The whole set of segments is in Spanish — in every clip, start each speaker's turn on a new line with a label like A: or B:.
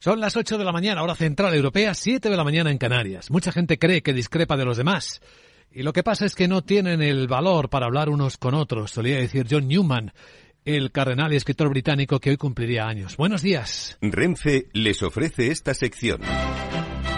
A: Son las 8 de la mañana, hora central europea, 7 de la mañana en Canarias. Mucha gente cree que discrepa de los demás. Y lo que pasa es que no tienen el valor para hablar unos con otros, solía decir John Newman, el cardenal y escritor británico que hoy cumpliría años. Buenos días.
B: Renfe les ofrece esta sección.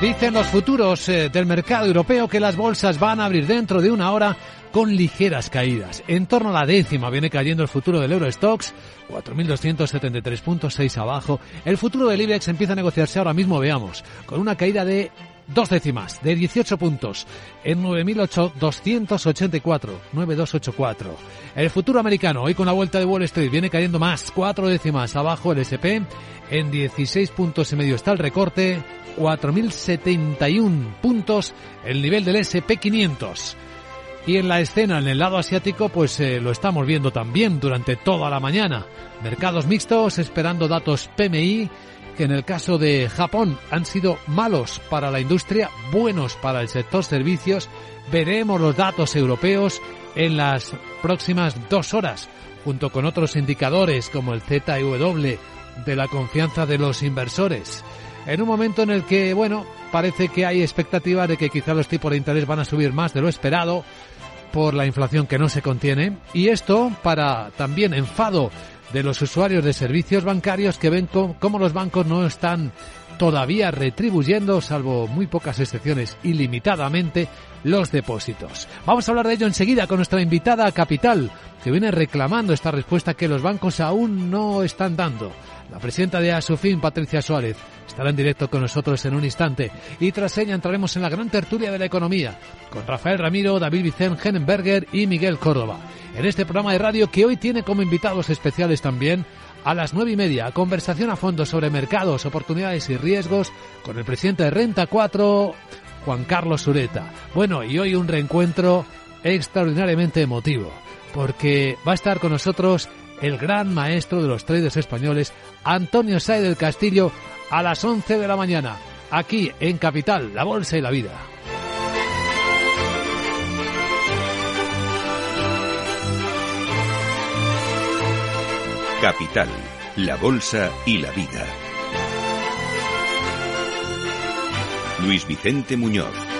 A: Dicen los futuros eh, del mercado europeo que las bolsas van a abrir dentro de una hora con ligeras caídas. En torno a la décima viene cayendo el futuro del Eurostox, 4.273 puntos, 6 abajo. El futuro del IBEX empieza a negociarse ahora mismo, veamos, con una caída de dos décimas, de 18 puntos, en 9.284, 9284. El futuro americano, hoy con la vuelta de Wall Street, viene cayendo más, cuatro décimas abajo el SP, en 16 puntos y medio está el recorte, 4.071 puntos el nivel del SP500. Y en la escena, en el lado asiático, pues eh, lo estamos viendo también durante toda la mañana. Mercados mixtos, esperando datos PMI, que en el caso de Japón han sido malos para la industria, buenos para el sector servicios. Veremos los datos europeos en las próximas dos horas, junto con otros indicadores como el ZEW de la confianza de los inversores en un momento en el que, bueno, parece que hay expectativa de que quizá los tipos de interés van a subir más de lo esperado por la inflación que no se contiene y esto para también enfado de los usuarios de servicios bancarios que ven cómo los bancos no están todavía retribuyendo, salvo muy pocas excepciones, ilimitadamente los depósitos. Vamos a hablar de ello enseguida con nuestra invitada Capital, que viene reclamando esta respuesta que los bancos aún no están dando. La presidenta de Asufin, Patricia Suárez, estará en directo con nosotros en un instante y tras ella entraremos en la gran tertulia de la economía con Rafael Ramiro, David Vicente Henenberger y Miguel Córdoba. En este programa de radio que hoy tiene como invitados especiales también a las nueve y media, conversación a fondo sobre mercados, oportunidades y riesgos con el presidente de Renta 4, Juan Carlos Sureta. Bueno, y hoy un reencuentro extraordinariamente emotivo, porque va a estar con nosotros el gran maestro de los traders españoles, Antonio Say del Castillo, a las 11 de la mañana, aquí en Capital, la Bolsa y la Vida.
B: Capital, la Bolsa y la Vida. Luis Vicente Muñoz.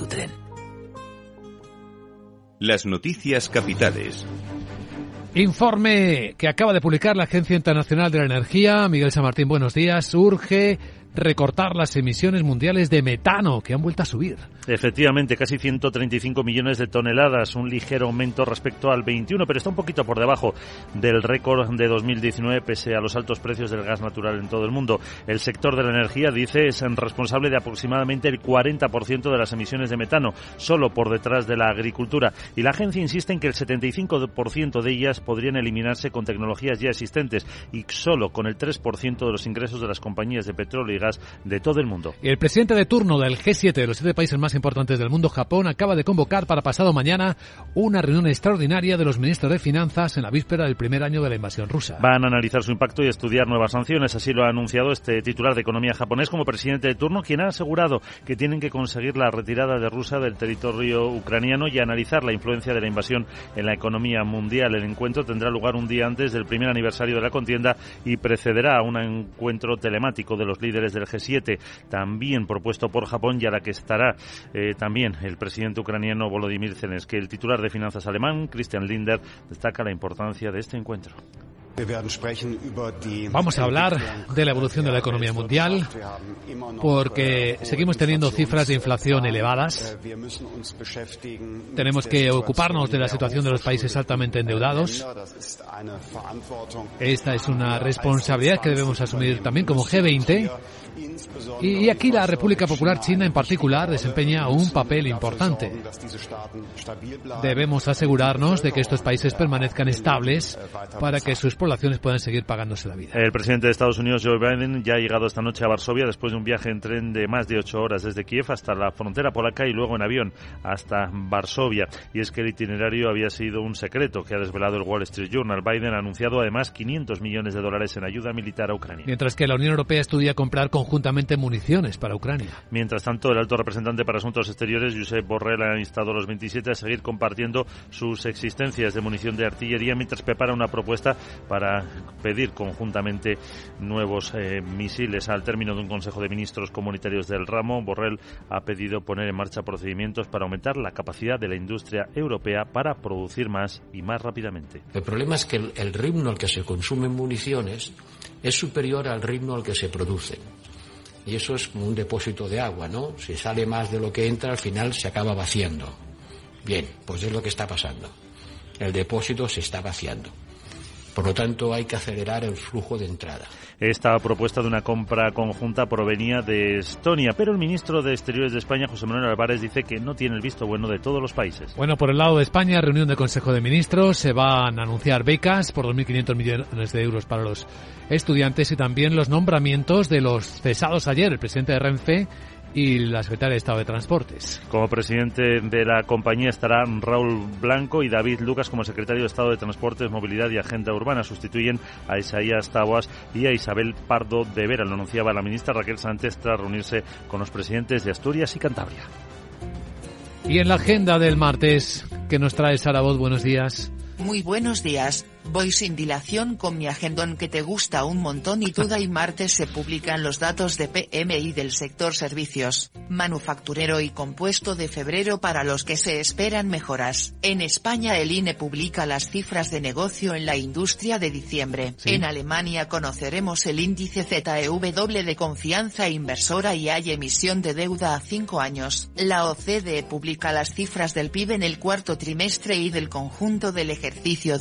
C: tu tren.
B: Las noticias capitales.
A: Informe que acaba de publicar la Agencia Internacional de la Energía. Miguel San Martín, buenos días. Urge recortar las emisiones mundiales de metano que han vuelto a subir.
D: Efectivamente, casi 135 millones de toneladas, un ligero aumento respecto al 21, pero está un poquito por debajo del récord de 2019 pese a los altos precios del gas natural en todo el mundo. El sector de la energía, dice, es responsable de aproximadamente el 40% de las emisiones de metano, solo por detrás de la agricultura. Y la agencia insiste en que el 75% de ellas podrían eliminarse con tecnologías ya existentes y solo con el 3% de los ingresos de las compañías de petróleo y de todo el mundo.
A: El presidente de turno del G7 de los siete países más importantes del mundo, Japón, acaba de convocar para pasado mañana una reunión extraordinaria de los ministros de Finanzas en la víspera del primer año de la invasión rusa.
D: Van a analizar su impacto y estudiar nuevas sanciones, así lo ha anunciado este titular de economía japonés como presidente de turno, quien ha asegurado que tienen que conseguir la retirada de Rusia del territorio ucraniano y analizar la influencia de la invasión en la economía mundial. El encuentro tendrá lugar un día antes del primer aniversario de la contienda y precederá a un encuentro telemático de los líderes del G7, también propuesto por Japón y a la que estará eh, también el presidente ucraniano Volodymyr Zelensky. El titular de finanzas alemán, Christian Linder, destaca la importancia de este encuentro.
A: Vamos a hablar de la evolución de la economía mundial porque seguimos teniendo cifras de inflación elevadas. Tenemos que ocuparnos de la situación de los países altamente endeudados. Esta es una responsabilidad que debemos asumir también como G20 y aquí la República Popular China en particular desempeña un papel importante. Debemos asegurarnos de que estos países permanezcan estables para que sus poblaciones puedan seguir pagándose la vida.
D: El presidente de Estados Unidos, Joe Biden, ya ha llegado esta noche a Varsovia después de un viaje en tren de más de ocho horas desde Kiev hasta la frontera polaca y luego en avión hasta Varsovia. Y es que el itinerario había sido un secreto que ha desvelado el Wall Street Journal. Biden ha anunciado además 500 millones de dólares en ayuda militar a Ucrania.
A: Mientras que la Unión Europea estudia comprar conjuntamente municiones para Ucrania.
D: Mientras tanto, el alto representante para Asuntos Exteriores, Josep Borrell, ha instado a los 27 a seguir compartiendo sus existencias de munición de artillería mientras prepara una propuesta para pedir conjuntamente nuevos eh, misiles. Al término de un Consejo de Ministros Comunitarios del ramo, Borrell ha pedido poner en marcha procedimientos para aumentar la capacidad de la industria europea para producir más y más rápidamente.
E: El problema es que el, el ritmo al que se consumen municiones es superior al ritmo al que se producen y eso es como un depósito de agua, ¿no? Si sale más de lo que entra, al final se acaba vaciando. Bien, pues es lo que está pasando. El depósito se está vaciando. Por lo tanto, hay que acelerar el flujo de entrada.
D: Esta propuesta de una compra conjunta provenía de Estonia, pero el ministro de Exteriores de España, José Manuel Álvarez, dice que no tiene el visto bueno de todos los países.
A: Bueno, por el lado de España, reunión del Consejo de Ministros, se van a anunciar becas por 2.500 millones de euros para los estudiantes y también los nombramientos de los cesados ayer, el presidente de Renfe y la secretaria de Estado de Transportes.
D: Como presidente de la compañía estarán Raúl Blanco y David Lucas como secretario de Estado de Transportes, Movilidad y Agenda Urbana. Sustituyen a Isaías Taboas y a Isabel Pardo de Vera. Lo anunciaba la ministra Raquel Sánchez tras reunirse con los presidentes de Asturias y Cantabria.
A: Y en la agenda del martes, que nos trae Sara Voz, buenos días.
F: Muy buenos días. Voy sin dilación con mi agendón que te gusta un montón y toda y martes se publican los datos de PMI del sector servicios, manufacturero y compuesto de febrero para los que se esperan mejoras. En España el INE publica las cifras de negocio en la industria de diciembre.
A: Sí.
F: En Alemania conoceremos el índice ZEW de confianza inversora y hay emisión de deuda a cinco años. La OCDE publica las cifras del PIB en el cuarto trimestre y del conjunto del ejercicio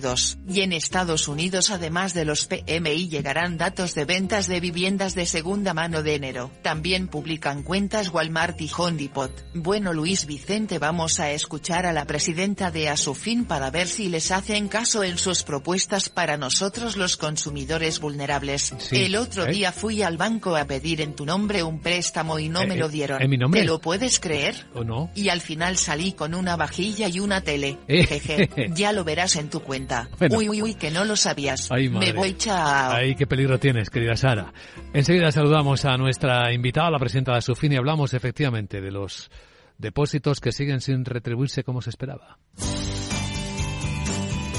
F: 2022. Y en Estados Unidos además de los PMI llegarán datos de ventas de viviendas de segunda mano de enero. También publican cuentas Walmart y Home Depot. Bueno Luis Vicente vamos a escuchar a la presidenta de Asufin para ver si les hacen caso en sus propuestas para nosotros los consumidores vulnerables.
A: Sí,
F: El otro
A: ¿eh?
F: día fui al banco a pedir en tu nombre un préstamo y no
A: Eh,
F: me
A: eh,
F: lo dieron.
A: ¿en mi nombre?
F: ¿Te lo puedes creer?
A: ¿O no?
F: Y al final salí con una vajilla y una tele.
A: Eh.
F: Jeje, ya lo verás en tu cuenta.
A: Bueno.
F: Uy, uy, uy, que no lo sabías.
A: Ay,
F: Me voy, chao.
A: Ay, qué peligro tienes, querida Sara. Enseguida saludamos a nuestra invitada, la presidenta de Asufin, y hablamos efectivamente de los depósitos que siguen sin retribuirse como se esperaba.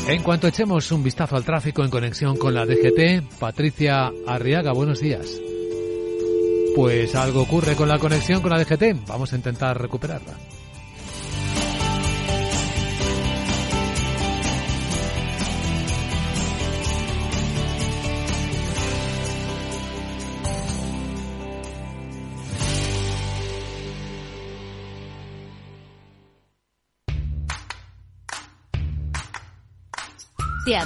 A: En cuanto echemos un vistazo al tráfico en conexión con la DGT, Patricia Arriaga, buenos días. Pues algo ocurre con la conexión con la DGT. Vamos a intentar recuperarla.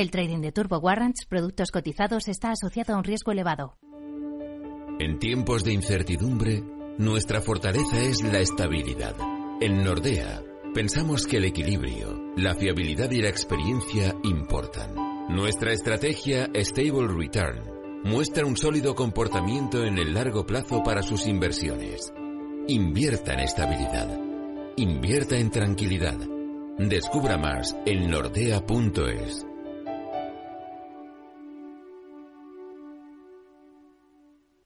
G: El trading de Turbo Warrants, productos cotizados, está asociado a un riesgo elevado.
H: En tiempos de incertidumbre, nuestra fortaleza es la estabilidad. En Nordea, pensamos que el equilibrio, la fiabilidad y la experiencia importan. Nuestra estrategia Stable Return muestra un sólido comportamiento en el largo plazo para sus inversiones. Invierta en estabilidad. Invierta en tranquilidad. Descubra más en nordea.es.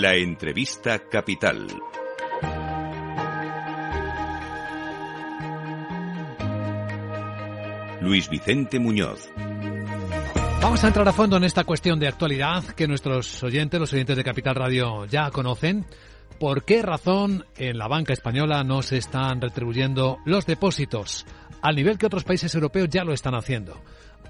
B: La entrevista capital. Luis Vicente Muñoz.
A: Vamos a entrar a fondo en esta cuestión de actualidad que nuestros oyentes, los oyentes de Capital Radio, ya conocen. ¿Por qué razón en la banca española no se están retribuyendo los depósitos al nivel que otros países europeos ya lo están haciendo?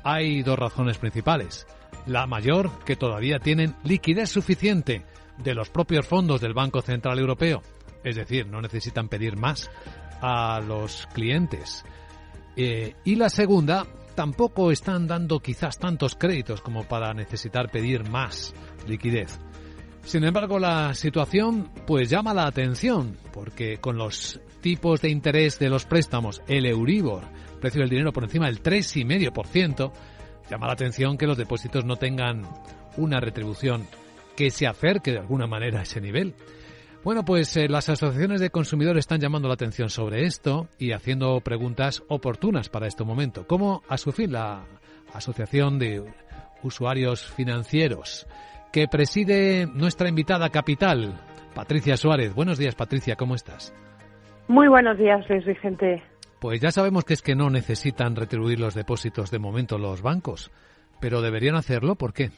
A: Hay dos razones principales. La mayor, que todavía tienen liquidez suficiente de los propios fondos del Banco Central Europeo. Es decir, no necesitan pedir más a los clientes. Eh, y la segunda, tampoco están dando quizás tantos créditos como para necesitar pedir más liquidez. Sin embargo, la situación pues llama la atención porque con los tipos de interés de los préstamos, el Euribor, precio del dinero por encima del 3,5%, llama la atención que los depósitos no tengan una retribución que se acerque de alguna manera a ese nivel. Bueno, pues eh, las asociaciones de consumidores están llamando la atención sobre esto y haciendo preguntas oportunas para este momento, como a su fin la Asociación de Usuarios Financieros, que preside nuestra invitada capital, Patricia Suárez. Buenos días, Patricia, ¿cómo estás?
I: Muy buenos días, Luis Vicente.
A: Pues ya sabemos que es que no necesitan retribuir los depósitos de momento los bancos, pero deberían hacerlo, ¿por qué?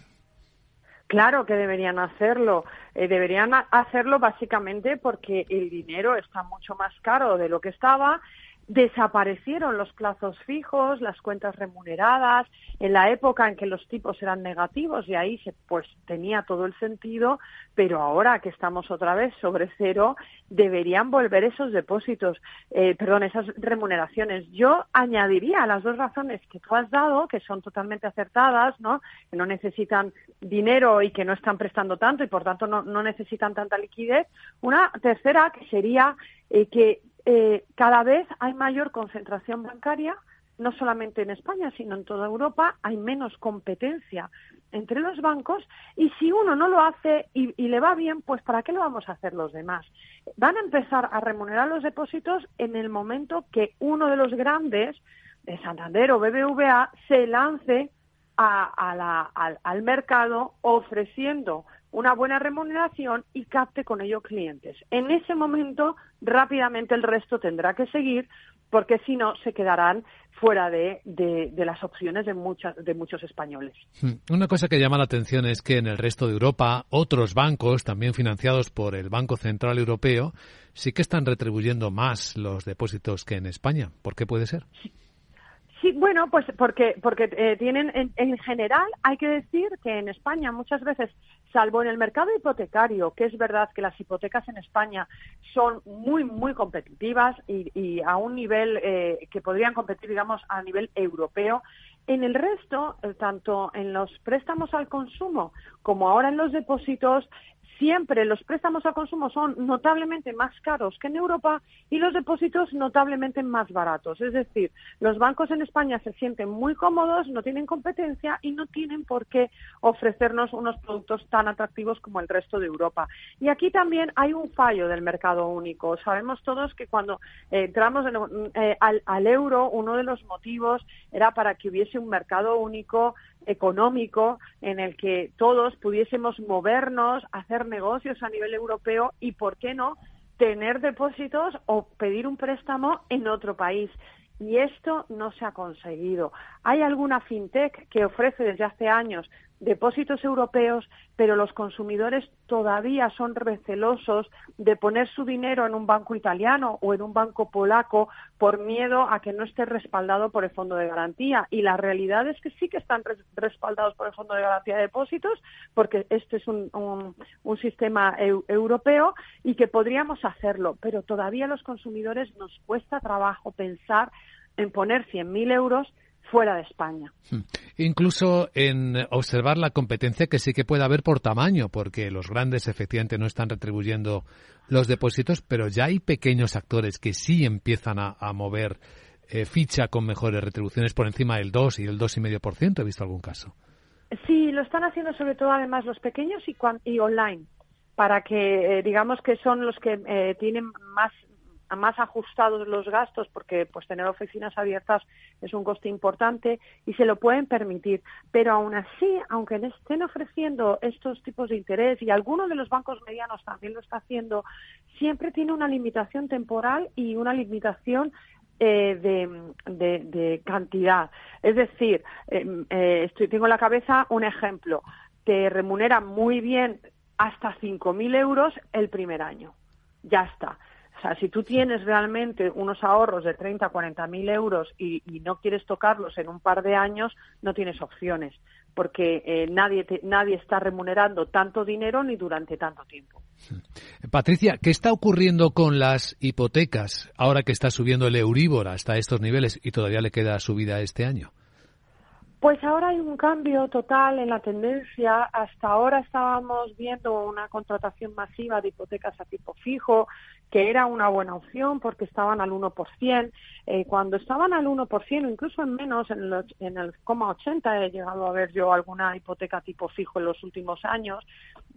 I: Claro que deberían hacerlo. Eh, deberían hacerlo básicamente porque el dinero está mucho más caro de lo que estaba desaparecieron los plazos fijos, las cuentas remuneradas, en la época en que los tipos eran negativos y ahí se, pues tenía todo el sentido, pero ahora que estamos otra vez sobre cero, deberían volver esos depósitos, eh, perdón, esas remuneraciones. Yo añadiría las dos razones que tú has dado, que son totalmente acertadas, ¿no? Que no necesitan dinero y que no están prestando tanto y por tanto no, no necesitan tanta liquidez. Una tercera que sería eh, que eh, cada vez hay mayor concentración bancaria, no solamente en España, sino en toda Europa, hay menos competencia entre los bancos y si uno no lo hace y, le va bien, pues ¿para qué lo vamos a hacer los demás? Van a empezar a remunerar los depósitos en el momento que uno de los grandes, de Santander o BBVA, se lance al mercado ofreciendo una buena remuneración y capte con ello clientes. En ese momento, rápidamente el resto tendrá que seguir porque si no, se quedarán fuera de, de, las opciones de, muchas, de muchos españoles.
A: Hmm. Una cosa que llama la atención es que en el resto de Europa, otros bancos, también financiados por el Banco Central Europeo, sí que están retribuyendo más los depósitos que en España. ¿Por qué puede ser?
I: Sí, bueno, pues porque, porque eh, tienen, en, general, hay que decir que en España muchas veces, salvo en el mercado hipotecario, que es verdad que las hipotecas en España son muy, muy competitivas y, a un nivel eh, que podrían competir, digamos, a nivel europeo, en el resto, eh, tanto en los préstamos al consumo como ahora en los depósitos, siempre los préstamos a consumo son notablemente más caros que en Europa y los depósitos notablemente más baratos. Es decir, los bancos en España se sienten muy cómodos, no tienen competencia y no tienen por qué ofrecernos unos productos tan atractivos como el resto de Europa. Y aquí también hay un fallo del mercado único. Sabemos todos que cuando entramos eh, al, al euro, uno de los motivos era para que hubiese un mercado único económico en el que todos pudiésemos movernos, hacer negocios a nivel europeo y, ¿por qué no?, tener depósitos o pedir un préstamo en otro país. Y esto no se ha conseguido. Hay alguna fintech que ofrece desde hace años depósitos europeos, pero los consumidores todavía son recelosos de poner su dinero en un banco italiano o en un banco polaco por miedo a que no esté respaldado por el Fondo de Garantía. Y la realidad es que sí que están respaldados por el Fondo de Garantía de Depósitos, porque este es un, un, sistema europeo y que podríamos hacerlo, pero todavía los consumidores nos cuesta trabajo pensar en poner 100.000 euros fuera de España. Hmm.
A: Incluso en observar la competencia que sí que puede haber por tamaño, porque los grandes efectivamente no están retribuyendo los depósitos, pero ya hay pequeños actores que sí empiezan a, mover eh, ficha con mejores retribuciones por encima del 2 y el 2,5%. ¿He visto algún caso?
I: Sí, lo están haciendo sobre todo además los pequeños y, y online, para que eh, digamos que son los que eh, tienen más más ajustados los gastos porque pues tener oficinas abiertas es un coste importante y se lo pueden permitir. Pero aún así aunque estén ofreciendo estos tipos de interés y algunos de los bancos medianos también lo está haciendo siempre tiene una limitación temporal y una limitación eh, de, cantidad. Es decir em, eh, estoy, tengo en la cabeza un ejemplo. Te remunera muy bien hasta 5.000 euros el primer año. Ya está o sea, si tú tienes realmente unos ahorros de 30, 40 mil euros y, no quieres tocarlos en un par de años, no tienes opciones, porque eh, nadie, nadie está remunerando tanto dinero ni durante tanto tiempo.
A: Patricia, ¿qué está ocurriendo con las hipotecas ahora que está subiendo el Euribor hasta estos niveles y todavía le queda subida este año?
I: Pues ahora hay un cambio total en la tendencia. Hasta ahora estábamos viendo una contratación masiva de hipotecas a tipo fijo, que era una buena opción porque estaban al 1%. Eh, cuando estaban al 1%, incluso en menos, en el, en el 80 he llegado a ver yo alguna hipoteca tipo fijo en los últimos años,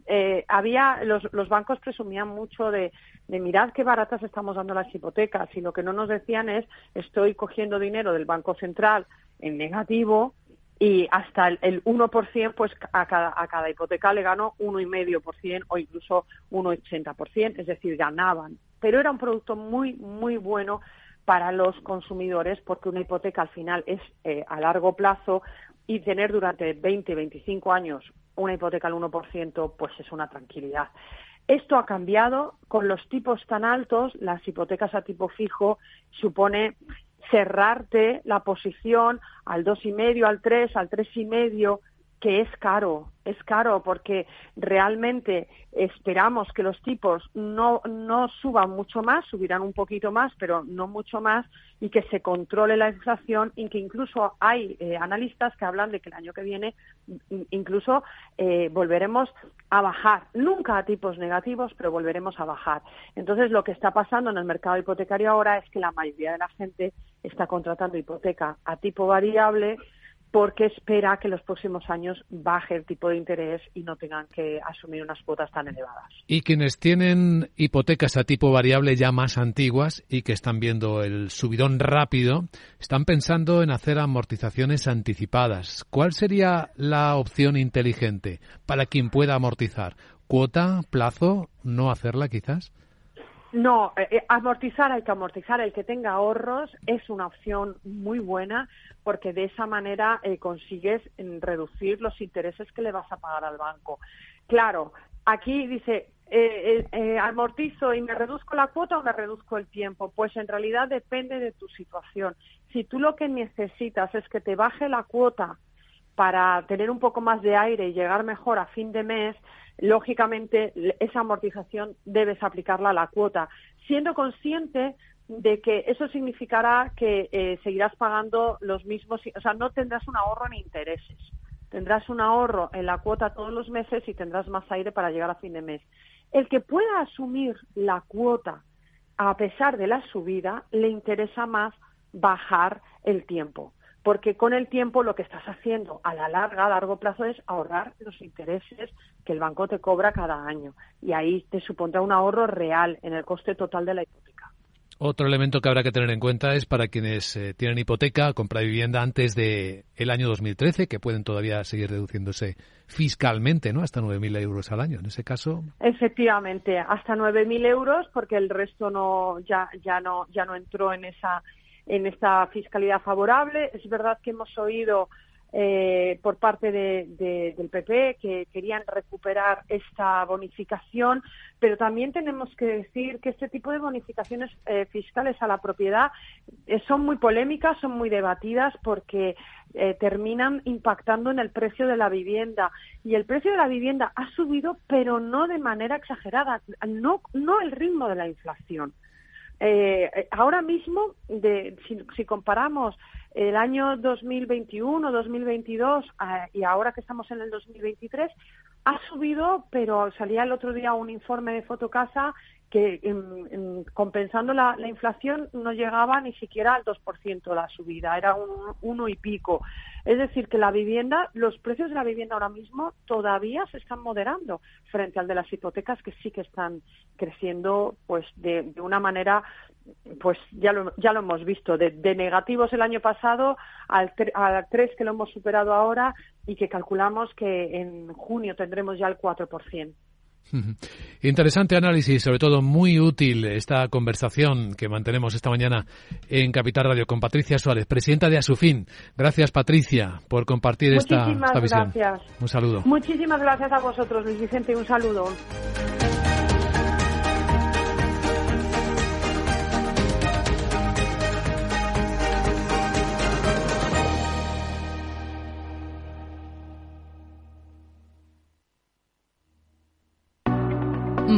I: eh, había los, los bancos presumían mucho de, de mirad qué baratas estamos dando las hipotecas y lo que no nos decían es estoy cogiendo dinero del Banco Central en negativo y hasta el, 1%, pues a cada, a cada hipoteca le ganó 1,5% o incluso 1,80%, es decir, ganaban. Pero era un producto muy, muy bueno para los consumidores porque una hipoteca al final es eh, a largo plazo y tener durante 20, 25 años una hipoteca al 1%, pues es una tranquilidad. Esto ha cambiado con los tipos tan altos, las hipotecas a tipo fijo supone cerrarte la posición al dos y medio, al tres, al tres y medio, que es caro, es caro porque realmente esperamos que los tipos no, no suban mucho más, subirán un poquito más, pero no mucho más, y que se controle la inflación y que incluso hay eh, analistas que hablan de que el año que viene incluso eh, volveremos a bajar, nunca a tipos negativos, pero volveremos a bajar. Entonces, lo que está pasando en el mercado hipotecario ahora es que la mayoría de la gente está contratando hipoteca a tipo variable porque espera que en los próximos años baje el tipo de interés y no tengan que asumir unas cuotas tan elevadas.
A: Y quienes tienen hipotecas a tipo variable ya más antiguas y que están viendo el subidón rápido, están pensando en hacer amortizaciones anticipadas. ¿Cuál sería la opción inteligente para quien pueda amortizar? ¿Cuota, plazo, no hacerla quizás?
I: No, eh, eh, amortizar hay que amortizar. El que tenga ahorros es una opción muy buena porque de esa manera eh, consigues mm, reducir los intereses que le vas a pagar al banco. Claro, aquí dice, amortizo y me reduzco la cuota o me reduzco el tiempo. Pues en realidad depende de tu situación. Si tú lo que necesitas es que te baje la cuota para tener un poco más de aire y llegar mejor a fin de mes, lógicamente esa amortización debes aplicarla a la cuota, siendo consciente de que eso significará que eh, seguirás pagando los mismos, o sea, no tendrás un ahorro en intereses. Tendrás un ahorro en la cuota todos los meses y tendrás más aire para llegar a fin de mes. El que pueda asumir la cuota a pesar de la subida, le interesa más bajar el tiempo porque con el tiempo lo que estás haciendo a la larga, a largo plazo, es ahorrar los intereses que el banco te cobra cada año. Y ahí te supondrá un ahorro real en el coste total de la hipoteca.
A: Otro elemento que habrá que tener en cuenta es para quienes eh, tienen hipoteca, compra vivienda antes del el año 2013, que pueden todavía seguir reduciéndose fiscalmente, ¿no? Hasta 9.000 euros al año. En ese caso.
I: Efectivamente, hasta 9.000 euros, porque el resto no ya ya no ya no entró en esa en esta fiscalidad favorable. Es verdad que hemos oído eh, por parte de, del PP que querían recuperar esta bonificación, pero también tenemos que decir que este tipo de bonificaciones eh, fiscales a la propiedad eh, son muy polémicas, son muy debatidas porque terminan impactando en el precio de la vivienda y el precio de la vivienda ha subido, pero no de manera exagerada, no no el ritmo de la inflación. Ahora mismo, de, si comparamos el año 2021, 2022 eh, y ahora que estamos en el 2023 ha subido, pero salía el otro día un informe de Fotocasa que compensando la, inflación no llegaba ni siquiera al 2% la subida, era un uno y pico. Es decir, que la vivienda, los precios de la vivienda ahora mismo todavía se están moderando frente al de las hipotecas que sí que están creciendo pues de, una manera pues ya lo, ya lo hemos visto, de, negativos el año pasado al, al 3 que lo hemos superado ahora y que calculamos que en junio tendremos ya el 4%.
A: Interesante análisis, sobre todo muy útil esta conversación que mantenemos esta mañana en Capital Radio con Patricia Suárez, presidenta de Asufin. Gracias, Patricia, por compartir esta, esta visión.
I: Gracias.
A: Un saludo.
I: Muchísimas gracias a vosotros, Luis Vicente. Un saludo.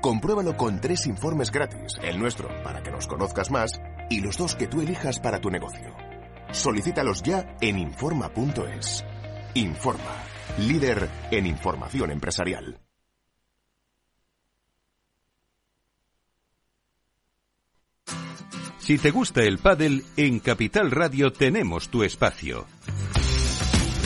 J: Compruébalo con tres informes gratis, el nuestro para que nos conozcas más y los dos que tú elijas para tu negocio. Solicítalos ya en Informa.es. Informa, líder en información empresarial.
B: Si te gusta el pádel, en Capital Radio tenemos tu espacio.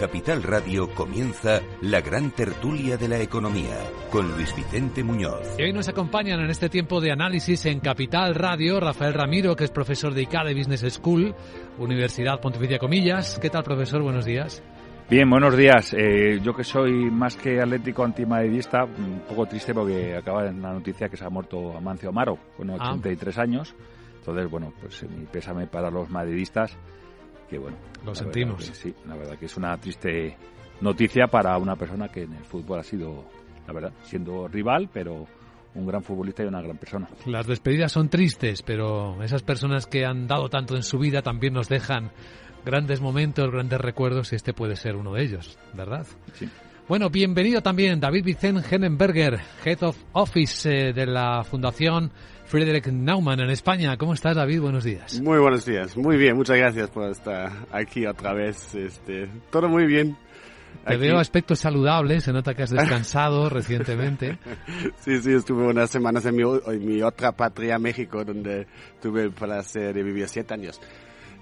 B: Capital Radio comienza la gran tertulia de la economía con Luis Vicente Muñoz.
A: Y hoy nos acompañan en este tiempo de análisis en Capital Radio Rafael Ramiro, que es profesor de ICADE Business School, Universidad Pontificia Comillas. ¿Qué tal, profesor? Buenos días.
K: Bien, buenos días. Eh, yo que soy más que atlético antimadridista, un poco triste porque acaba en la noticia que se ha muerto Amancio Amaro, con 83 ah. años. Entonces, bueno, pues mi pésame para los madridistas que bueno.
A: Lo sentimos.
K: sí, la verdad que es una triste noticia para una persona que en el fútbol ha sido, la verdad, siendo rival, pero un gran futbolista y una gran persona.
A: Las despedidas son tristes, pero esas personas que han dado tanto en su vida también nos dejan grandes momentos, grandes recuerdos y este puede ser uno de ellos, ¿verdad? Sí. Bueno, bienvenido también David Vicente Henenberger, Head of Office eh, de la Fundación Friedrich Naumann en España. ¿Cómo estás, David? Buenos días.
L: Muy buenos días. Muy bien, muchas gracias por estar aquí otra vez. Este, todo muy bien.
A: Te veo aspectos saludables, se nota que has descansado recientemente.
L: Sí, sí, estuve unas semanas en mi, en mi otra patria, México, donde tuve el placer de vivir siete años.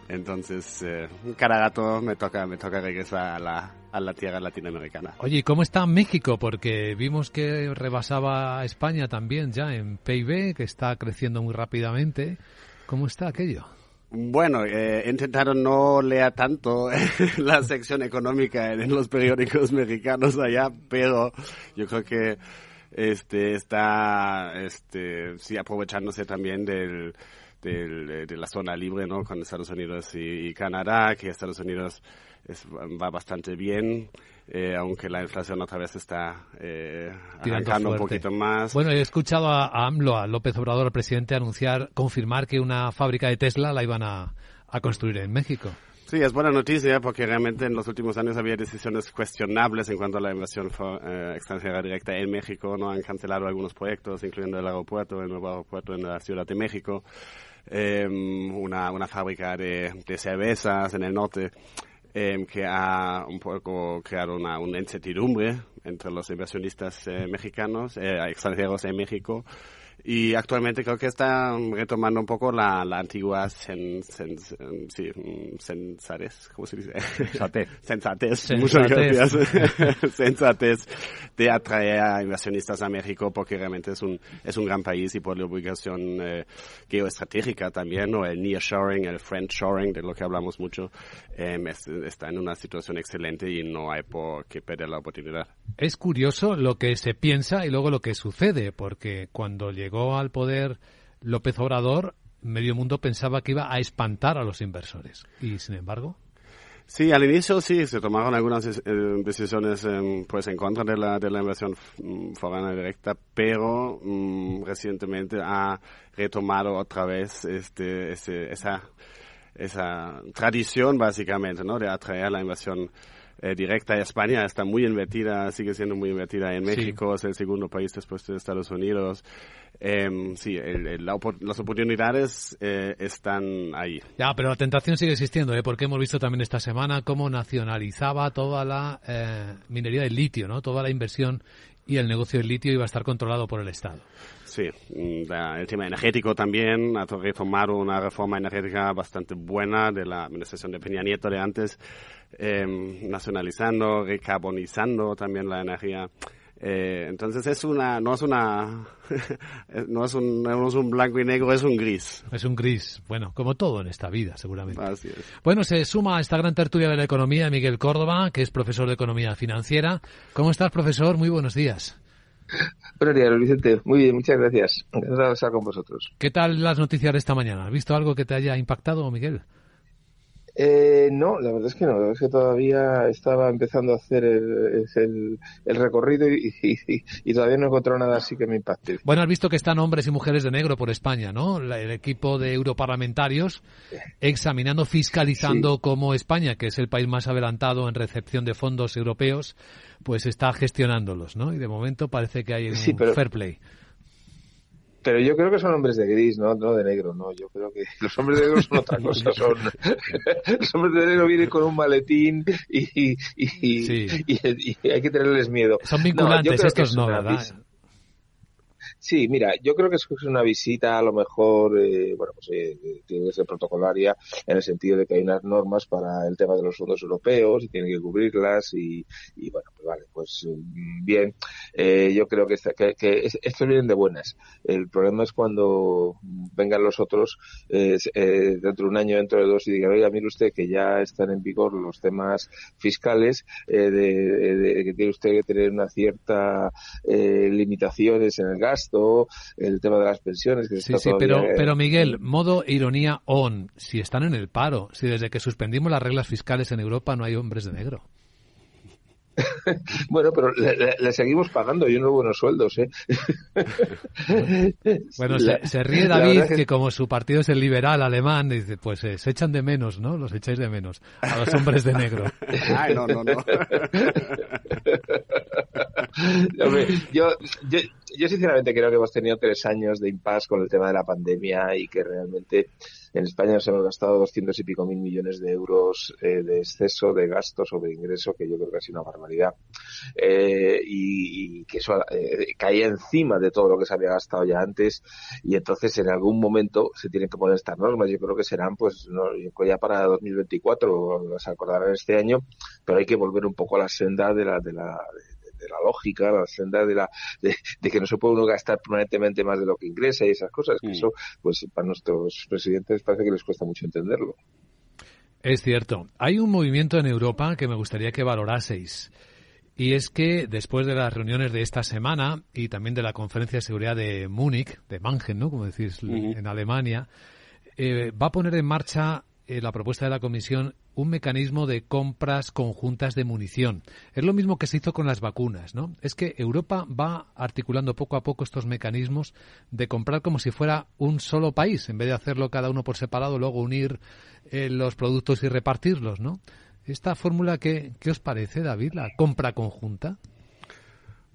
L: Entonces, eh, cada gato me toca, me toca regresar a la, a la tierra latinoamericana.
A: Oye, ¿cómo está México? Porque vimos que rebasaba a España también ya en PIB, que está creciendo muy rápidamente. ¿Cómo está aquello?
L: Bueno, eh, he intentado no leer tanto la sección económica en los periódicos mexicanos allá, pero yo creo que este está este sí aprovechándose también del eh, de la zona libre ¿no? con Estados Unidos y, Canadá, que Estados Unidos va bastante bien, eh, aunque la inflación otra vez está eh, arrancando un poquito más.
A: Bueno, he escuchado a, AMLO, a López Obrador, el presidente, anunciar, confirmar que una fábrica de Tesla la iban a, construir en México.
L: Sí, es buena noticia porque realmente en los últimos años había decisiones cuestionables en cuanto a la inversión extranjera directa en México. No han cancelado algunos proyectos, incluyendo el aeropuerto, el nuevo aeropuerto en la Ciudad de México eh, una, una fábrica de, de cervezas en el norte eh, que ha un poco creado una, una incertidumbre entre los inversionistas eh, mexicanos, eh, extranjeros en México, y actualmente creo que está retomando un poco la, la antigua sen, sen, sí, sensatez, ¿cómo se dice?
A: Sensatez.
L: sensatez. Muchas gracias. sensatez de atraer a inversionistas a México porque realmente es un, es un gran país y por la ubicación eh, geoestratégica también, o el nearshoring, el friendshoring, de lo que hablamos mucho, eh, está en una situación excelente y no hay por qué perder la oportunidad.
A: Es curioso lo que se piensa y luego lo que sucede, porque cuando llega llegó al poder López Obrador, medio mundo pensaba que iba a espantar a los inversores. Y sin embargo.
L: Sí, al inicio sí, se tomaron algunas eh, decisiones em, pues en contra de la, de la inversión mm, foránea directa, pero mm, recientemente ha retomado otra vez este, esa, esa tradición básicamente, ¿no? De atraer la inversión eh, directa a España está muy invertida, sigue siendo muy invertida en México, es el segundo país después de Estados Unidos. Eh, sí, el, las oportunidades eh, están ahí.
A: Ya, pero la tentación sigue existiendo, ¿eh? porque hemos visto también esta semana cómo nacionalizaba toda la eh, minería del litio, ¿no? Toda la inversión y el negocio del litio iba a estar controlado por el Estado.
L: Sí, mm, el tema energético también, ha retomado una reforma energética bastante buena de la administración de Peña Nieto de antes, em, nacionalizando, recarbonizando también la energía. Eh, entonces es una, no es una, no es, un, no es un blanco y negro, es un gris.
A: Es un gris, bueno, como todo en esta vida, seguramente.
L: Así es.
A: Bueno, se suma a esta gran tertulia de la economía Miguel Córdoba, que es profesor de economía financiera. ¿Cómo estás, profesor? Muy buenos días.
M: Buenos días, Vicente. Muy bien, muchas gracias. Encantado de estar con vosotros.
A: ¿Qué tal las noticias de esta mañana? ¿Has visto algo que te haya impactado, Miguel?
M: Eh, no, la verdad es que no. La verdad es que todavía estaba empezando a hacer el, recorrido y, todavía no he encontrado nada así que me impacte.
A: Bueno, has visto que están hombres y mujeres de negro por España, ¿no? el equipo de europarlamentarios examinando, fiscalizando cómo España, que es el país más adelantado en recepción de fondos europeos, pues está gestionándolos, ¿no? Y de momento parece que hay un fair play.
M: Pero yo creo que son hombres de gris, no, no de negro, no. Yo creo que los hombres de negro son otra cosa. Son... los hombres de negro vienen con un maletín y, y, hay que tenerles miedo.
A: Son vinculantes, estos no, ¿verdad?
M: Sí, mira, yo creo que es una visita a lo mejor, eh, bueno, pues eh, tiene que ser protocolaria en el sentido de que hay unas normas para el tema de los fondos europeos y tienen que cubrirlas y, y bueno, pues vale, pues mm, bien, eh, yo creo que, que, que, estos vienen de buenas. El problema es cuando vengan los otros eh, eh, dentro de un año, dentro de dos y digan, oiga, mire usted que ya están en vigor los temas fiscales, eh, de, de, que tiene usted que tener una cierta eh, limitaciones en el gasto el tema de las pensiones. Que
A: sí, sí, pero, pero Miguel, modo ironía on, si están en el paro, si desde que suspendimos las reglas fiscales en Europa no hay hombres de negro.
M: bueno, pero le, seguimos pagando y unos buenos sueldos, ¿eh?
A: bueno, se, ríe David que... como su partido es el liberal alemán, dice, pues eh, se echan de menos, ¿no? Los echáis de menos a los hombres de negro.
L: Ay, no, no, no.
M: yo, yo, yo sinceramente creo que hemos tenido tres años de impasse con el tema de la pandemia y que realmente en España nos hemos gastado doscientos y pico mil millones de euros eh, de exceso de gastos o de ingreso, que yo creo que ha sido una barbaridad. Eh, y, que eso eh, caía encima de todo lo que se había gastado ya antes. Y entonces en algún momento se tienen que poner estas normas. Yo creo que serán, pues, no, ya para 2024, las acordarán este año, pero hay que volver un poco a la senda de la, de la, la lógica, la senda de la de, que no se puede uno gastar permanentemente más de lo que ingresa y esas cosas, que mm. eso pues para nuestros presidentes parece que les cuesta mucho entenderlo.
A: Es cierto. Hay un movimiento en Europa que me gustaría que valoraseis. Y es que después de las reuniones de esta semana y también de la conferencia de seguridad de Múnich, de Mannheim, ¿no? Como decís, en Alemania, eh, va a poner en marcha eh, la propuesta de la Comisión un mecanismo de compras conjuntas de munición. Es lo mismo que se hizo con las vacunas, ¿no? Es que Europa va articulando poco a poco estos mecanismos de comprar como si fuera un solo país, en vez de hacerlo cada uno por separado, luego unir eh, los productos y repartirlos, ¿no? Esta fórmula, ¿qué, ¿qué os parece, David? La compra conjunta.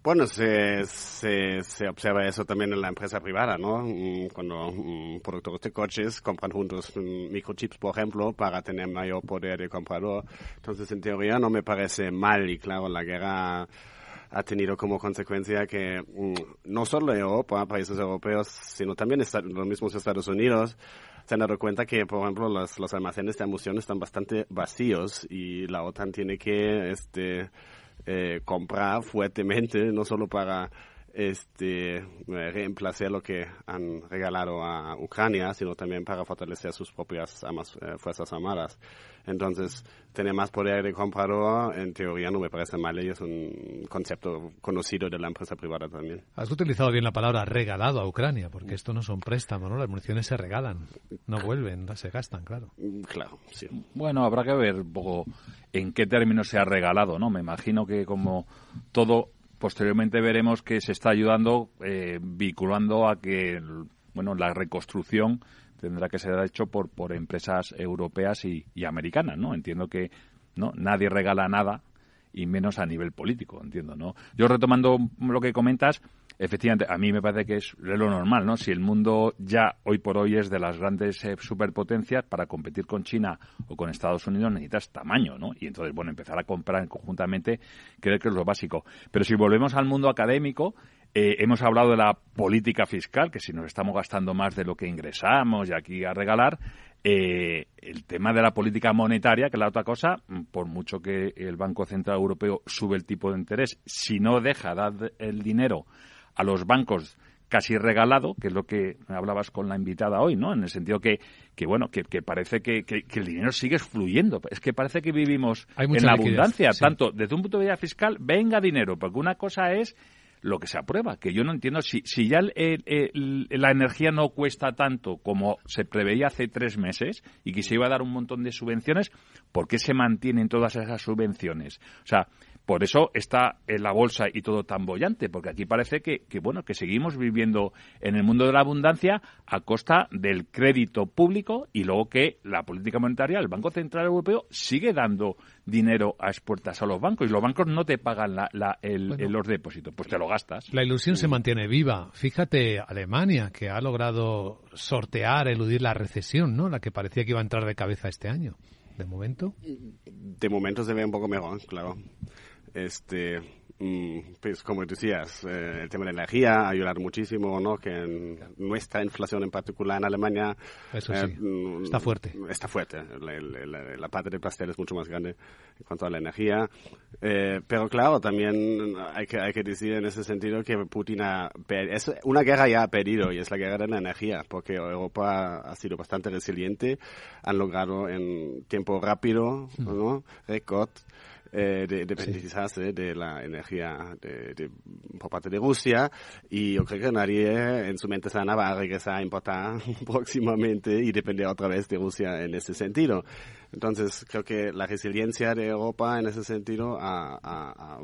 L: Bueno, se, se, se, observa eso también en la empresa privada, ¿no? Mm, cuando um, productores de coches compran juntos mm, microchips, por ejemplo, para tener mayor poder de comprador. Entonces, en teoría, no me parece mal y claro, la guerra ha tenido como consecuencia que no solo Europa, países europeos, sino también los mismos Estados Unidos, se han dado cuenta que, por ejemplo, los, los almacenes de munición están bastante vacíos y la OTAN tiene que este, eh, comprar fuertemente, no solo para este, eh, reemplazar lo que han regalado a Ucrania, sino también para fortalecer sus propias eh, fuerzas armadas. Entonces, tener más poder de comprador, en teoría, no me parece mal y es un concepto conocido de la empresa privada también.
A: Has utilizado bien la palabra regalado a Ucrania, porque esto no son préstamos, ¿no? Las municiones se regalan, no vuelven, se gastan, claro.
L: Mm, claro, sí.
K: Bueno, habrá que ver un poco en qué términos se ha regalado, ¿no? Me imagino que como todo posteriormente veremos que se está ayudando eh, vinculando a que bueno la reconstrucción tendrá que ser hecho por por empresas europeas y, americanas no entiendo que no nadie regala nada y menos a nivel político entiendo no yo retomando lo que comentas efectivamente, a mí me parece que es lo normal, ¿no? Si el mundo ya hoy por hoy es de las grandes eh, superpotencias, para competir con China o con Estados Unidos necesitas tamaño, ¿no? Y entonces, bueno, empezar a comprar conjuntamente creo que es lo básico. Pero si volvemos al mundo académico, eh, hemos hablado de la política fiscal, que si nos estamos gastando más de lo que ingresamos y aquí a regalar, eh, el tema de la política monetaria, que es la otra cosa, por mucho que el Banco Central Europeo sube el tipo de interés, si no deja dar el dinero a los bancos casi regalado, que es lo que hablabas con la invitada hoy, ¿no? En el sentido que, que bueno, que, parece que, el dinero sigue fluyendo. Es que parece que vivimos en la abundancia, tanto desde un punto de vista fiscal, venga dinero, porque una cosa es lo que se aprueba, que yo no entiendo si, si ya la energía no cuesta tanto como se preveía hace tres meses y que se iba a dar un montón de subvenciones, ¿por qué se mantienen todas esas subvenciones? O sea, por eso está en la bolsa y todo tan bollante, porque aquí parece que, bueno, que seguimos viviendo en el mundo de la abundancia a costa del crédito público y luego que la política monetaria, el Banco Central Europeo, sigue dando dinero a expuertas a los bancos y los bancos no te pagan la, el, los depósitos, pues te lo gastas.
A: La ilusión se mantiene viva. Fíjate, Alemania, que ha logrado sortear, eludir la recesión, ¿no? La que parecía que iba a entrar de cabeza este año. ¿De momento?
L: De momento se ve un poco mejor, claro. Este, mm, pues como decías, eh, el tema de la energía ha ayudado muchísimo, ¿no? Que nuestra inflación en particular en Alemania
A: eh, mm, está fuerte.
L: Está fuerte. La, parte del pastel es mucho más grande en cuanto a la energía. Eh, pero claro, también hay que, hay que decir en ese sentido que Putin ha es una guerra ya ha perdido y es la guerra de la energía, porque Europa ha sido bastante resiliente, han logrado en tiempo rápido, ¿no? Récord eh, de independizarse de la energía de, por parte de Rusia y yo creo que nadie en su mente sana va a regresar a importar próximamente y depender otra vez de Rusia en ese sentido. Entonces, creo que la resiliencia de Europa en ese sentido ha, ha,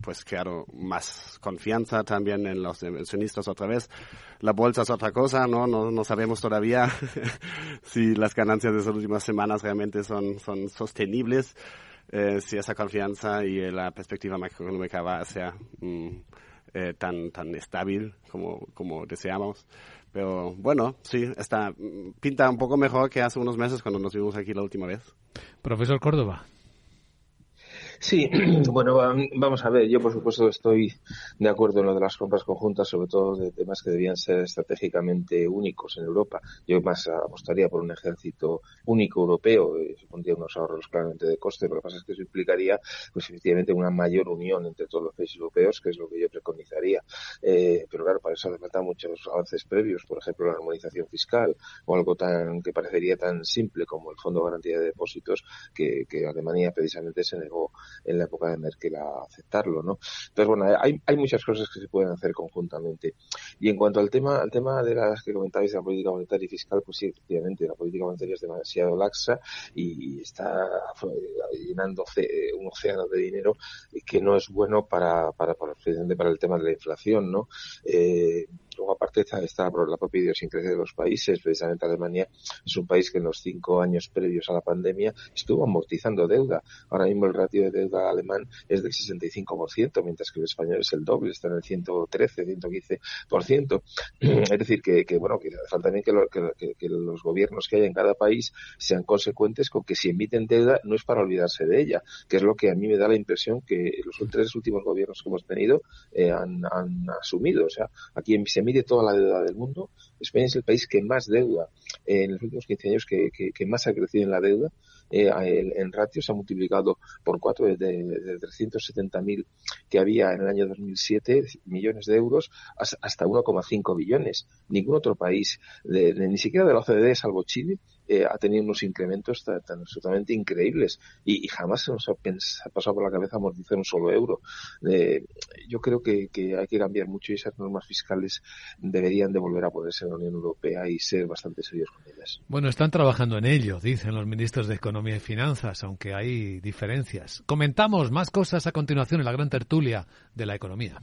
L: pues creado más confianza también en los inversionistas otra vez. La bolsa es otra cosa, ¿no? No, no sabemos todavía si las ganancias de esas últimas semanas realmente son, son sostenibles, eh, si esa confianza y la perspectiva macroeconómica va a ser mm, eh, tan, tan estable como, como deseamos. Pero bueno, sí, está, pinta un poco mejor que hace unos meses cuando nos vimos aquí la última vez.
A: Profesor Córdoba.
M: Sí, bueno, vamos a ver, yo por supuesto estoy de acuerdo en lo de las compras conjuntas, sobre todo de temas que debían ser estratégicamente únicos en Europa. Yo más apostaría por un ejército único europeo, y supondría unos ahorros claramente de coste, pero lo que pasa es que eso implicaría, pues efectivamente, una mayor unión entre todos los países europeos, que es lo que yo preconizaría. Eh, pero claro, para eso hace falta muchos avances previos, por ejemplo, la armonización fiscal, o algo tan que parecería tan simple como el Fondo de Garantía de Depósitos, que, que Alemania precisamente se negó en la época de Merkel a aceptarlo, ¿no? Entonces, bueno, hay, hay muchas cosas que se pueden hacer conjuntamente. Y en cuanto al tema, al tema de las que comentáis de la política monetaria y fiscal, pues sí, efectivamente, la política monetaria es demasiado laxa y está llenando un océano de dinero que no es bueno para, para, para, para el tema de la inflación, ¿no? Eh, Luego, aparte, está, está la propia idiosincrasia de los países. Precisamente Alemania es un país que en los cinco años previos a la pandemia estuvo amortizando deuda. Ahora mismo el ratio de deuda alemán es del 65%, mientras que el español es el doble, está en el 113, 115%. Es decir, que, bueno, que falta también que, que, los gobiernos que hay en cada país sean consecuentes con que si emiten deuda no es para olvidarse de ella, que es lo que a mí me da la impresión que los tres últimos gobiernos que hemos tenido eh, han, asumido. O sea, aquí mide toda la deuda del mundo, España es el país que más deuda en los últimos 15 años, que, más ha crecido en la deuda. Eh, en ratio se ha multiplicado por cuatro desde, de 370.000 que había en el año 2007 millones de euros hasta 1,5 billones. Ningún otro país, ni siquiera de la OCDE, salvo Chile, eh, ha tenido unos incrementos tan, absolutamente increíbles y, jamás se nos ha, pasado por la cabeza amortizar un solo euro. Eh, yo creo que, hay que cambiar mucho y esas normas fiscales deberían de volver a ponerse en la Unión Europea y ser bastante serios con ellas.
A: Bueno, están trabajando en ello, dicen los ministros de Economía y Finanzas, aunque hay diferencias. Comentamos más cosas a continuación en la gran tertulia de la economía.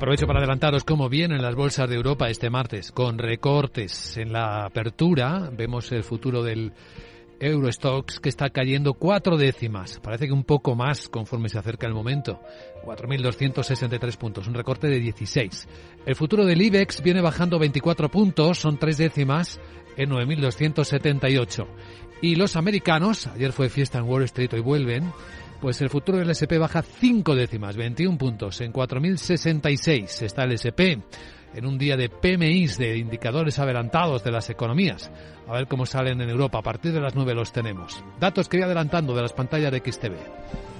A: Aprovecho para adelantaros cómo vienen las bolsas de Europa este martes, con recortes en la apertura. Vemos el futuro del Eurostox que está cayendo cuatro décimas. Parece que un poco más conforme se acerca el momento. 4.263 puntos, un recorte de 16. El futuro del IBEX viene bajando 24 puntos, son tres décimas en 9.278. Y los americanos, ayer fue fiesta en Wall Street, hoy vuelven, pues el futuro del SP baja 5 décimas, 21 puntos. En 4.066 está el SP en un día de PMIs, de indicadores adelantados de las economías. A ver cómo salen en Europa. A partir de las 9 los tenemos. Datos que voy adelantando de las pantallas de XTV.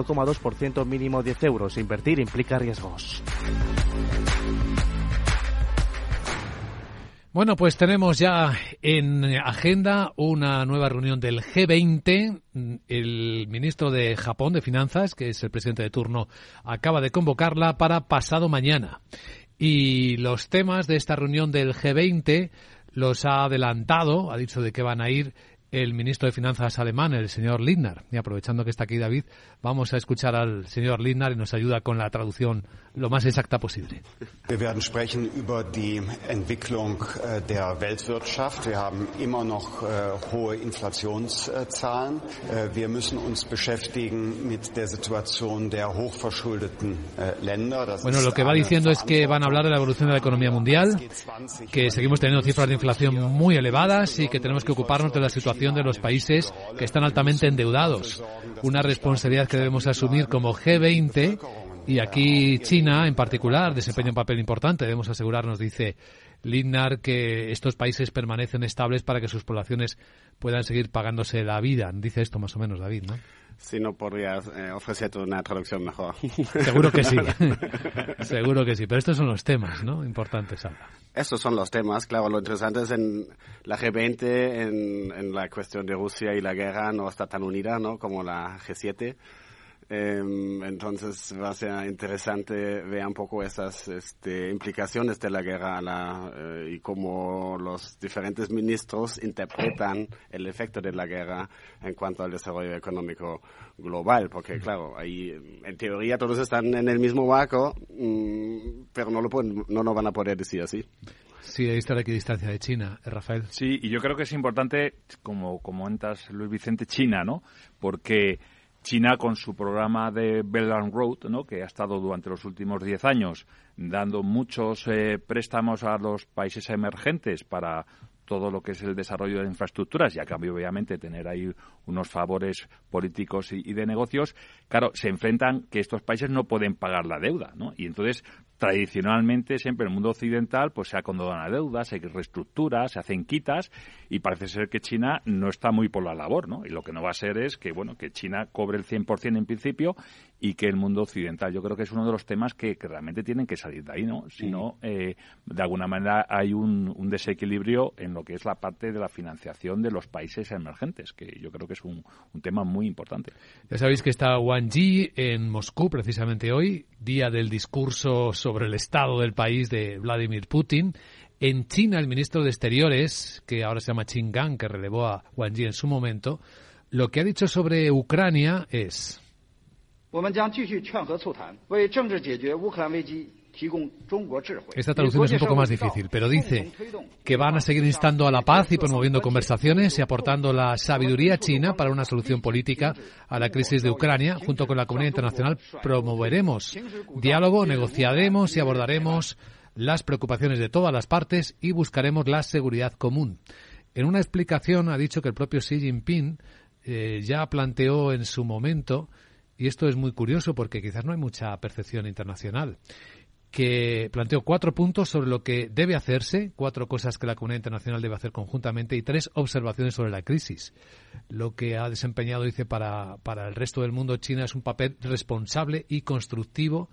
N: 0,2% mínimo 10 euros. Invertir implica riesgos.
A: Bueno, pues tenemos ya en agenda una nueva reunión del G20. El ministro de Japón de Finanzas, que es el presidente de turno, acaba de convocarla para pasado mañana. Y los temas de esta reunión del G20 los ha adelantado, ha dicho de que van a ir el ministro de Finanzas alemán, el señor Lindner. Y aprovechando que está aquí David, vamos a escuchar al señor Lindner y nos ayuda con la traducción lo más exacta posible.
O: Wir werden sprechen über die Entwicklung äh, der Weltwirtschaft. Wir haben immer noch äh, hohe Inflationszahlen. Äh, wir müssen uns beschäftigen mit der Situation der hochverschuldeten Länder.
A: Bueno, lo que va diciendo es que van a hablar de la evolución de la economía mundial, que seguimos teniendo cifras de inflación muy elevadas y que tenemos que ocuparnos de la situación de los países que están altamente endeudados. Una responsabilidad que debemos asumir como G20 y aquí China en particular desempeña un papel importante. Debemos asegurarnos, dice Lignar, que estos países permanecen estables para que sus poblaciones puedan seguir pagándose la vida. Dice esto más o menos David, ¿no?
L: Si no podrías eh, ofrecerte una traducción mejor.
A: Seguro que sí. Seguro que sí. Pero estos son los temas, ¿no? Importantes ahora.
L: Estos son los temas, claro. Lo interesante es en la G20, en, en la cuestión de Rusia y la guerra, no está tan unida, ¿no? Como la G7. Em, entonces va a ser interesante ver un poco esas este, implicaciones de la guerra la, eh, y cómo los diferentes ministros interpretan el efecto de la guerra en cuanto al desarrollo económico global, porque claro, ahí en teoría todos están en el mismo barco, mm, pero no lo, pueden, no lo van a poder decir así.
A: Sí, ahí está la equidistancia de China, Rafael.
K: Sí, y yo creo que es importante, como comentas Luis Vicente, China, ¿no? Porque China con su programa de Belt and Road, ¿no? que ha estado durante los últimos 10 años dando muchos eh, préstamos a los países emergentes para todo lo que es el desarrollo de infraestructuras y a cambio obviamente tener ahí unos favores políticos y, y, de negocios, claro, se enfrentan que estos países no pueden pagar la deuda, ¿no? Y entonces tradicionalmente siempre en el mundo occidental pues se condonado la deuda, se reestructura, se hacen quitas y parece ser que China no está muy por la labor, ¿no? Y lo que no va a ser es que, bueno, que China cobre el 100% en principio y que el mundo occidental, yo creo que es uno de los temas que, realmente tienen que salir de ahí, ¿no? Si no, eh, de alguna manera hay un, desequilibrio en lo que es la parte de la financiación de los países emergentes, que yo creo que es un, un tema muy importante.
A: Ya sabéis que está Wang Yi en Moscú precisamente hoy, día del discurso sobre sobre el estado del país de Vladimir Putin. En China, el ministro de Exteriores, que ahora se llama Qin Gang, que relevó a Wang Yi en su momento, lo que ha dicho sobre Ucrania es. Esta traducción es un poco más difícil, pero dice que van a seguir instando a la paz y promoviendo conversaciones y aportando la sabiduría china para una solución política a la crisis de Ucrania. Junto con la comunidad internacional promoveremos diálogo, negociaremos y abordaremos las preocupaciones de todas las partes y buscaremos la seguridad común. En una explicación ha dicho que el propio Xi Jinping eh, ya planteó en su momento, y esto es muy curioso porque quizás no hay mucha percepción internacional, que planteó cuatro puntos sobre lo que debe hacerse, cuatro cosas que la comunidad internacional debe hacer conjuntamente y tres observaciones sobre la crisis. Lo que ha desempeñado, dice, para, para el resto del mundo China es un papel responsable y constructivo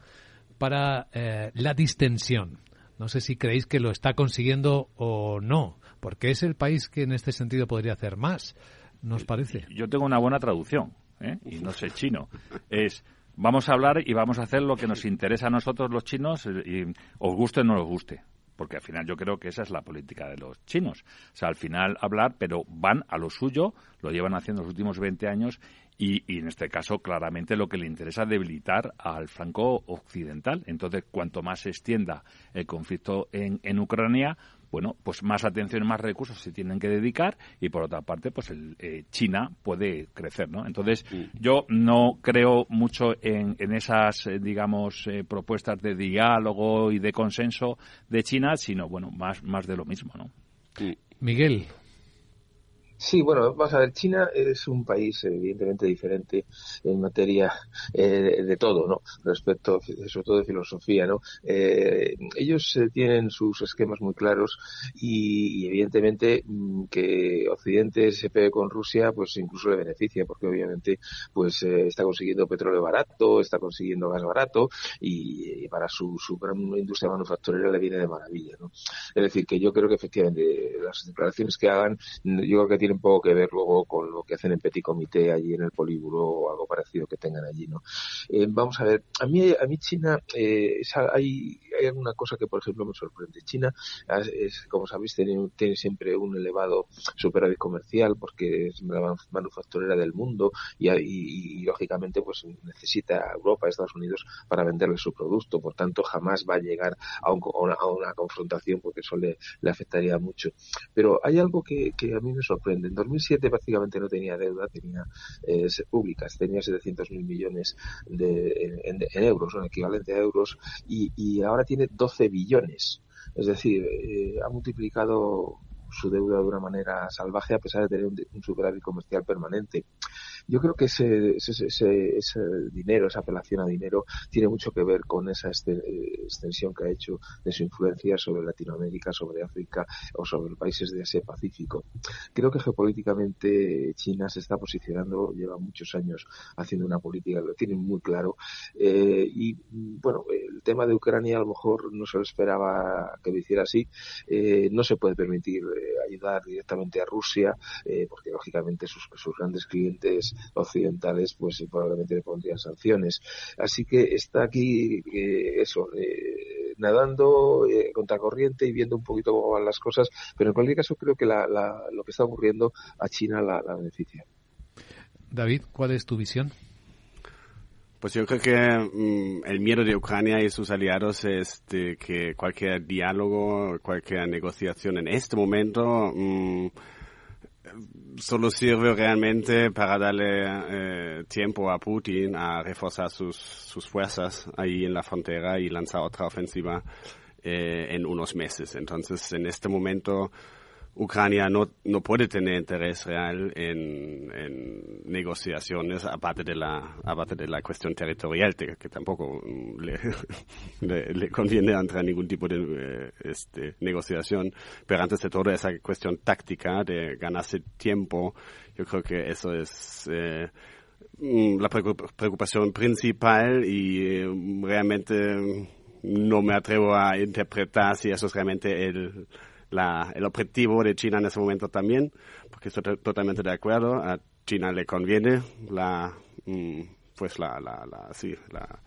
A: para eh, la distensión. No sé si creéis que lo está consiguiendo o no, porque es el país que en este sentido podría hacer más. ¿Nos parece?
K: Yo tengo una buena traducción, ¿eh? y no sé chino. Es vamos a hablar y vamos a hacer lo que nos interesa a nosotros los chinos, y os guste o no os guste. Porque al final yo creo que esa es la política de los chinos. O sea, al final hablar, pero van a lo suyo, lo llevan haciendo los últimos 20 años y, y, en este caso claramente lo que le interesa es debilitar al franco occidental. Entonces, cuanto más se extienda el conflicto en, en Ucrania, bueno, pues más atención y más recursos se tienen que dedicar y por otra parte, pues el, eh, China puede crecer, ¿no? Entonces, yo no creo mucho en, en esas, eh, digamos, eh, propuestas de diálogo y de consenso de China, sino, bueno, más, más de lo mismo, ¿no?
A: Miguel,
M: Sí, bueno, vamos a ver, China es un país evidentemente diferente en materia eh, de, todo, ¿no? Respecto, sobre todo de filosofía, ¿no? Eh, ellos eh, tienen sus esquemas muy claros y, evidentemente mm, que Occidente se pegue con Rusia, pues incluso le beneficia porque obviamente pues eh, está consiguiendo petróleo barato, está consiguiendo gas barato y, para su, su gran industria manufacturera le viene de maravilla, ¿no? Es decir, que yo creo que efectivamente las declaraciones que hagan, yo creo que tiene un poco que ver luego con lo que hacen en Petit Comité allí en el Políbulo o algo parecido que tengan allí, ¿no? Eh, vamos a ver, a mí, a mí China, eh, hay, hay alguna cosa que, por ejemplo, me sorprende. China, como sabéis, tiene, tiene siempre un elevado superávit comercial porque es la manufacturera del mundo y, lógicamente, pues necesita a Europa, a Estados Unidos para venderle su producto. Por tanto, jamás va a llegar a, una, confrontación porque eso le, afectaría mucho. Pero hay algo que, a mí me sorprende. En 2007 prácticamente no tenía deuda, tenía eh, públicas, tenía 700.000 millones de, en, euros, un equivalente a euros, y, ahora tiene 12 billones. Es decir, eh, ha multiplicado su deuda de una manera salvaje a pesar de tener un, superávit comercial permanente. Yo creo que ese, ese, dinero, esa apelación a dinero, tiene mucho que ver con esa extensión que ha hecho de su influencia sobre Latinoamérica, sobre África o sobre los países de Asia Pacífico. Creo que geopolíticamente China se está posicionando, lleva muchos años haciendo una política, lo tienen muy claro. Eh, y bueno, el tema de Ucrania a lo mejor no se lo esperaba que lo hiciera así. Eh, no se puede permitir eh, ayudar directamente a Rusia, porque lógicamente sus grandes clientes occidentales pues probablemente le pondrían sanciones. Así que está aquí eh, eso, eh, nadando eh, contra corriente y viendo un poquito cómo van las cosas, pero en cualquier caso creo que lo que está ocurriendo a China la, beneficia.
A: David, ¿cuál es tu visión?
L: Pues yo creo que mm, el miedo de Ucrania y sus aliados es que cualquier diálogo, cualquier negociación en este momento mm, solo sirve realmente para darle eh, tiempo a Putin a reforzar sus, sus fuerzas ahí en la frontera y lanzar otra ofensiva eh, en unos meses. Entonces, en este momento, Ucrania no, no puede tener interés real en, en negociaciones aparte de la aparte de la cuestión territorial que, tampoco mm, le, le, conviene entrar en ningún tipo de eh, este, negociación. Pero antes de todo esa cuestión táctica de ganarse tiempo yo creo que eso es eh, mm, la preocupación principal y eh, realmente no me atrevo a interpretar si eso es realmente el la, el objetivo de China en ese momento también, porque estoy totalmente de acuerdo. A China le conviene la, mm, pues la, la, la, sí, la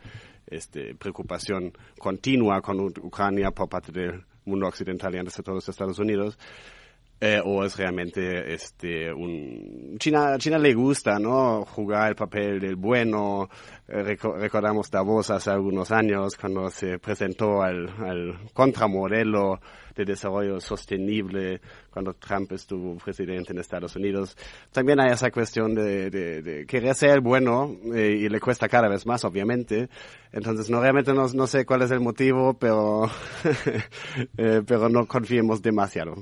L: este, preocupación continua con Ucrania por parte del mundo occidental y antes de todos los Estados Unidos. Eh, o es realmente este un China China le gusta no jugar el papel del bueno eh, recordamos Davos hace algunos años cuando se presentó al, al contramodelo de desarrollo sostenible cuando Trump estuvo presidente en Estados Unidos. También hay esa cuestión de, de, querer ser el bueno eh, y le cuesta cada vez más, obviamente. Entonces, no realmente no, no sé cuál es el motivo, pero, eh, pero no confiemos demasiado.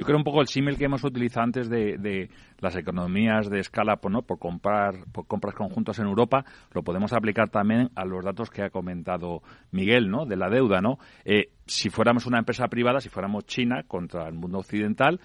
K: Yo creo un poco el símil que hemos utilizado antes de, las economías de escala por, ¿no? por, comprar, por compras conjuntas en Europa, lo podemos aplicar también a los datos que ha comentado Miguel, ¿no? De la deuda, ¿no? Eh, si fuéramos una empresa privada, si fuéramos China contra el mundo occidental,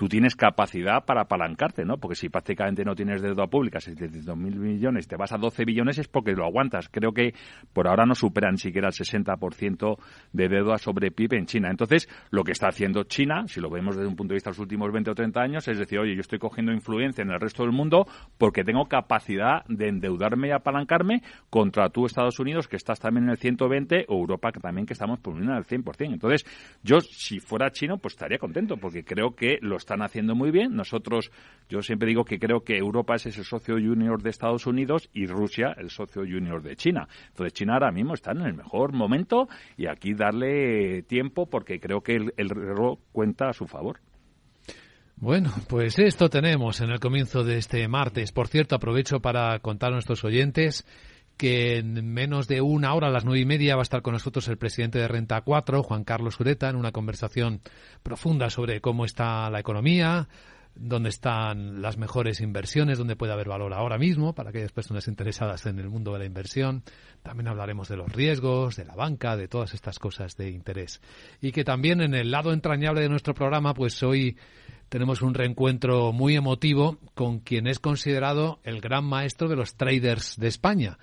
K: tú tienes capacidad para apalancarte, ¿no? Porque si prácticamente no tienes deuda pública, si de 2.000 millones te vas a 12 billones es porque lo aguantas. Creo que por ahora no superan siquiera el 60% de deuda sobre PIB en China. Entonces, lo que está haciendo China, si lo vemos desde un punto de vista de los últimos 20 o 30 años, es decir, oye, yo estoy cogiendo influencia en el resto del mundo porque tengo capacidad de endeudarme y apalancarme contra tú, Estados Unidos, que estás también en el 120, o Europa, que también que estamos por unir al 100%. Entonces, yo, si fuera chino, pues estaría contento porque creo que lo están haciendo muy bien. Nosotros, yo siempre digo que creo que Europa es ese socio junior de Estados Unidos y Rusia el socio junior de China. Entonces China ahora mismo está en el mejor momento y aquí darle tiempo porque creo que el, el cuenta a su favor.
A: Bueno, pues esto tenemos en el comienzo de este martes. Por cierto, aprovecho para contar a nuestros oyentes que en menos de una hora, a las nueve y media, va a estar con nosotros el presidente de Renta 4, Juan Carlos Ureta, en una conversación profunda sobre cómo está la economía, dónde están las mejores inversiones, dónde puede haber valor ahora mismo para aquellas personas interesadas en el mundo de la inversión. También hablaremos de los riesgos, de la banca, de todas estas cosas de interés. Y que también en el lado entrañable de nuestro programa, pues hoy tenemos un reencuentro muy emotivo con quien es considerado el gran maestro de los traders de España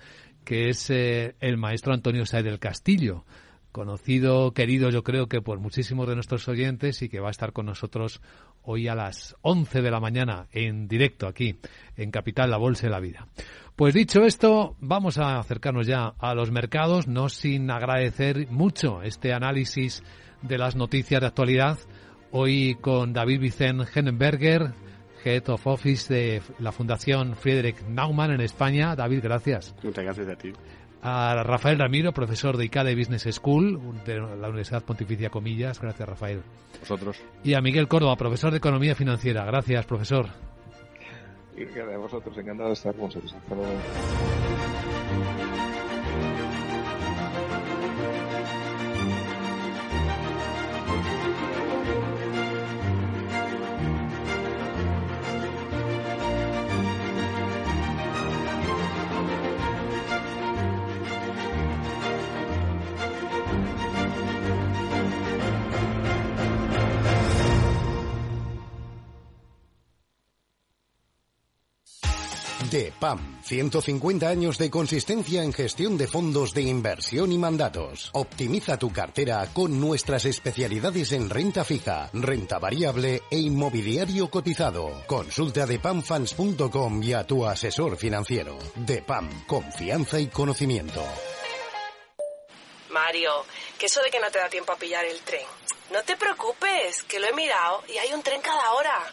A: que es eh, el maestro Antonio Saez del Castillo, conocido, querido yo creo que por muchísimos de nuestros oyentes y que va a estar con nosotros hoy a las 11 de la mañana en directo aquí en Capital La Bolsa de la Vida. Pues dicho esto, vamos a acercarnos ya a los mercados, no sin agradecer mucho este análisis de las noticias de actualidad. Hoy con David Vicen Hennenberger, Head of Office de la Fundación Friedrich Naumann en España. David, gracias.
L: Muchas gracias a ti.
A: A Rafael Ramiro, profesor de ICADE Business School de la Universidad Pontificia Comillas. Gracias, Rafael.
K: Vosotros.
A: Y a Miguel Córdoba, profesor de Economía Financiera. Gracias, profesor.
M: Y a vosotros, encantado de estar con vosotros. Hasta luego.
P: DEPAM, 150 años de consistencia en gestión de fondos de inversión y mandatos. Optimiza tu cartera con nuestras especialidades en renta fija, renta variable e inmobiliario cotizado. Consulta depamfans.com y a tu asesor financiero. DEPAM, confianza y conocimiento.
Q: Mario, que eso de que no te da tiempo a pillar el tren. No te preocupes, que lo he mirado y hay un tren cada hora.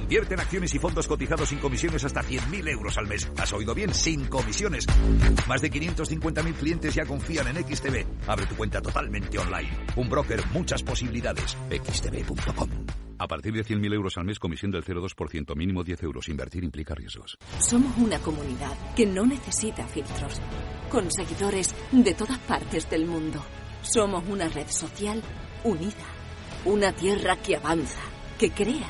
R: Invierte en acciones y fondos cotizados sin comisiones hasta 100.000 euros al mes. ¿Has oído bien? Sin comisiones. Más de 550.000 clientes ya confían en XTB. Abre tu cuenta totalmente online. Un broker, muchas posibilidades. xtb.com. A partir de 100.000 euros al mes, comisión del 0,2%, mínimo 10 euros. Invertir implica riesgos.
S: Somos una comunidad que no necesita filtros, con seguidores de todas partes del mundo. Somos una red social unida, una tierra que avanza, que crea